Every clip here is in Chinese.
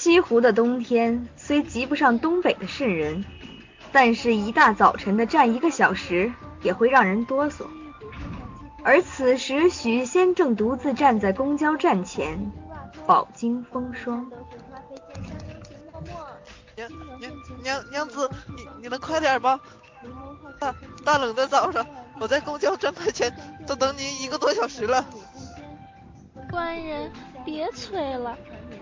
西湖的冬天虽及不上东北的渗人，但是一大早晨的站一个小时也会让人哆嗦。而此时许仙正独自站在公交站前，饱经风霜。娘娘娘娘子，你你能快点吗？大大冷的早上，我在公交站台前都等你一个多小时了。官人，别催了，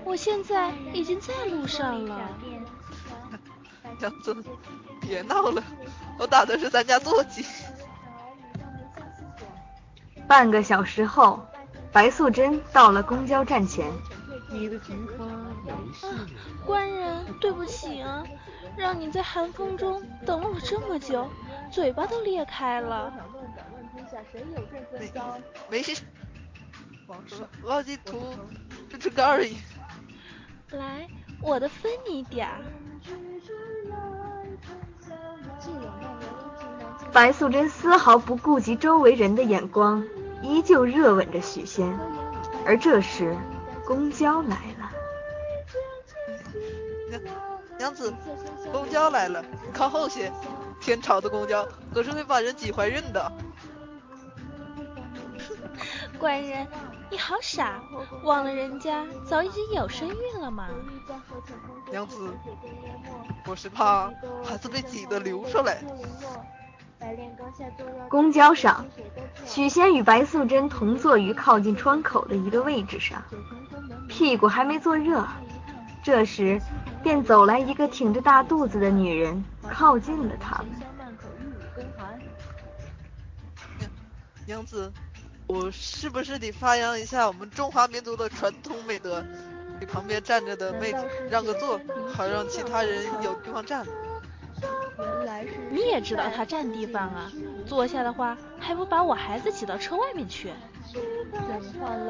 我现在已经在路上了。杨子，别闹了，我打的是咱家座机。半个小时后，白素贞到了公交站前。你的菊花官人，对不起啊，让你在寒风中等了我这么久，嘴巴都裂开了。没没事。忘记涂支持杆而已。来，我的分你点儿。白素贞丝毫不顾及周围人的眼光，依旧热吻着许仙。而这时，公交来了。娘娘子，公交来了，靠后些。天朝的公交可是会把人挤怀孕的。官人。你好傻，忘了人家早已经有身孕了吗？娘子，我是怕孩子被挤得流出来。公交上，许仙与白素贞同坐于靠近窗口的一个位置上，屁股还没坐热，这时便走来一个挺着大肚子的女人，靠近了他们。娘娘子。我是不是得发扬一下我们中华民族的传统美德，给旁边站着的妹子让个座，好让其他人有地方站？你也知道他占地方啊，坐下的话还不把我孩子挤到车外面去？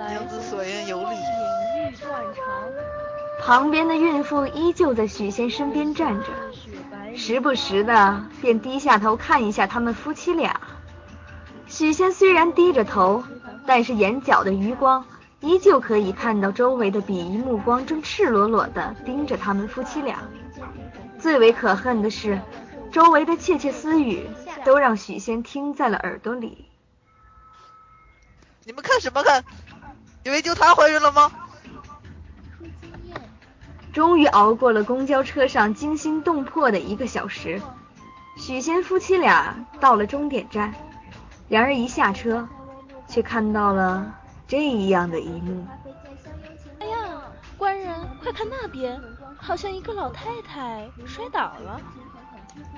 娘子所言有理。旁边的孕妇依旧在许仙身边站着，时不时的便低下头看一下他们夫妻俩。许仙虽然低着头，但是眼角的余光依旧可以看到周围的鄙夷目光正赤裸裸地盯着他们夫妻俩。最为可恨的是，周围的窃窃私语都让许仙听在了耳朵里。你们看什么看？以为就她怀孕了吗？终于熬过了公交车上惊心动魄的一个小时，许仙夫妻俩到了终点站。两人一下车，却看到了这样的一幕。哎呀，官人，快看那边，好像一个老太太摔倒了。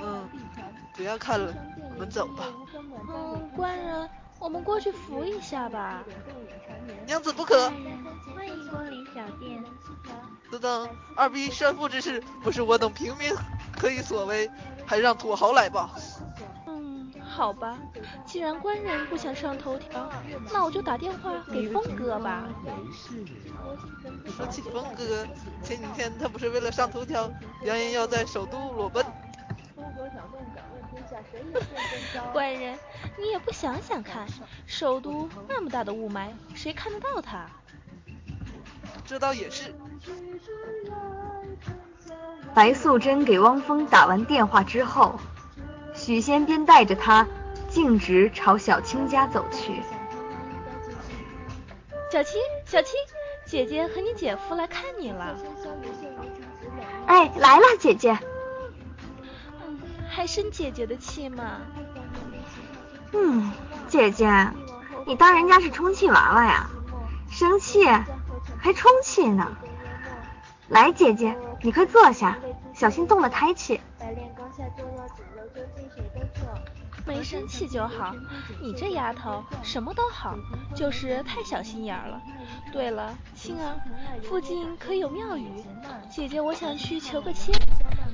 嗯，不要看了，我们走吧。嗯，官人，我们过去扶一下吧。娘子不可。欢迎光临小店。此等二逼炫富之事，不是我等平民可以所为，还让土豪来吧。好吧，既然官人不想上头条，那我就打电话给峰哥吧。说起峰哥，前几天他不是为了上头条，扬言要在首都裸奔。官人，你也不想想看，首都那么大的雾霾，谁看得到他？这倒也是。白素贞给汪峰打完电话之后。许仙便带着他径直朝小青家走去。小青，小青，姐姐和你姐夫来看你了。哎，来了，姐姐。嗯，还生姐姐的气吗？嗯，姐姐，你当人家是充气娃娃呀？生气还充气呢？来，姐姐，你快坐下，小心动了胎气。没生气就好，你这丫头什么都好，就是太小心眼了。对了，青儿，附近可有庙宇？姐姐我想去求个签，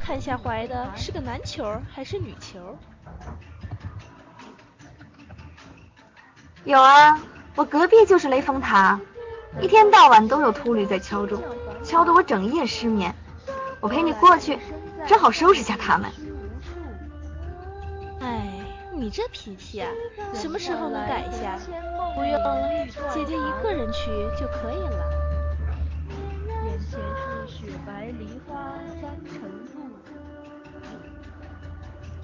看下怀的是个男球还是女球。有啊，我隔壁就是雷峰塔，一天到晚都有秃驴在敲钟，敲得我整夜失眠。我陪你过去，正好收拾下他们。你这脾气啊什么时候能改一下不用姐姐一个人去就可以了。眼前是雪白梨花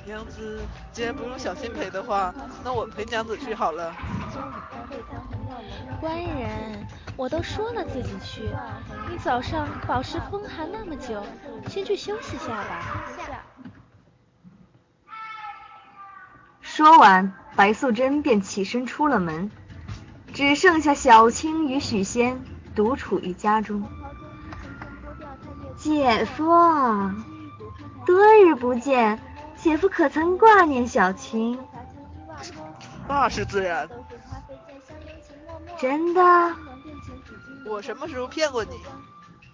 娘子既然不用小心陪的话那我陪娘子去好了。官人我都说了自己去你早上饱食风寒那么久先去休息下吧。说完，白素贞便起身出了门，只剩下小青与许仙独处于家中。姐夫，多日不见，姐夫可曾挂念小青？那是自然。真的？我什么时候骗过你？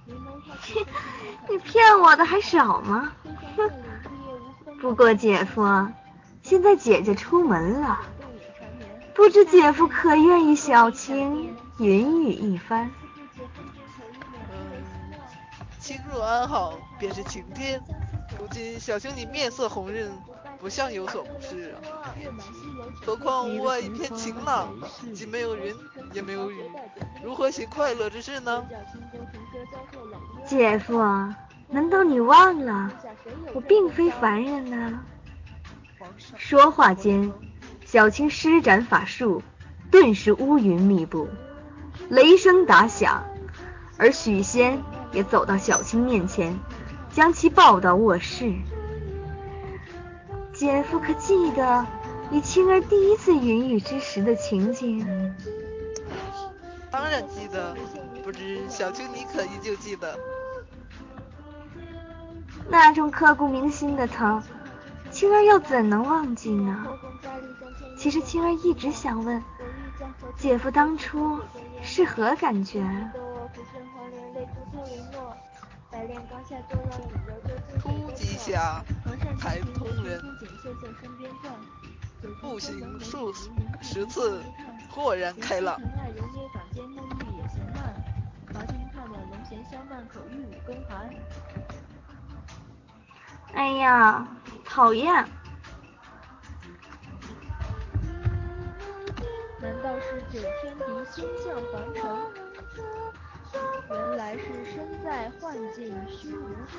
你骗我的还少吗？哼！不过姐夫，现在姐姐出门了，不知姐夫可愿意小青云雨一番？青若安好，便是晴天。如今小青你面色红润，不像有所不适啊。何况屋外一片晴朗，既没有云，也没有雨，如何行快乐之事呢？姐夫，难道你忘了我并非凡人呢？说话间，小青施展法术，顿时乌云密布，雷声打响，而许仙。也走到小青面前，将其抱到卧室。姐夫可记得你青儿第一次云雨之时的情景？当然记得，不知小青你可依旧记得？那种刻骨铭心的疼，青儿又怎能忘记呢？其实青儿一直想问，姐夫当初是何感觉？突击侠，开通人，步行数十次，豁然开朗。哎呀，讨厌！难道是九天敌星象凡尘？原来是身在幻境虚无处。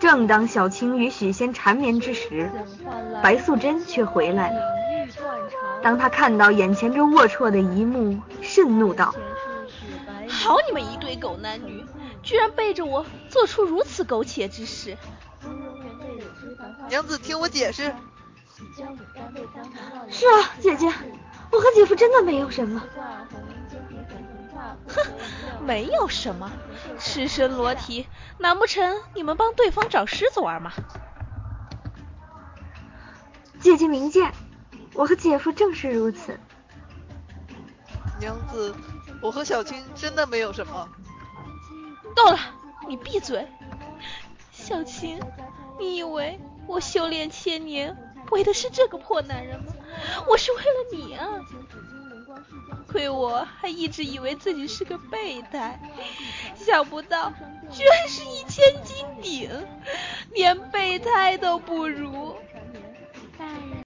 正当小青与许仙缠绵之时，白素贞却回来了。当她看到眼前这龌龊的一幕，盛怒道：“好你们一对狗男女，居然背着我做出如此苟且之事！”娘子，听我解释。是啊，姐姐，我和姐夫真的没有什么。哼，没有什么，赤身裸体，难不成你们帮对方找狮子玩吗？姐姐明鉴，我和姐夫正是如此。娘子，我和小青真的没有什么。够了，你闭嘴！小青，你以为我修炼千年为的是这个破男人吗？我是为了你啊！亏我还一直以为自己是个备胎，想不到居然是一千斤顶，连备胎都不如。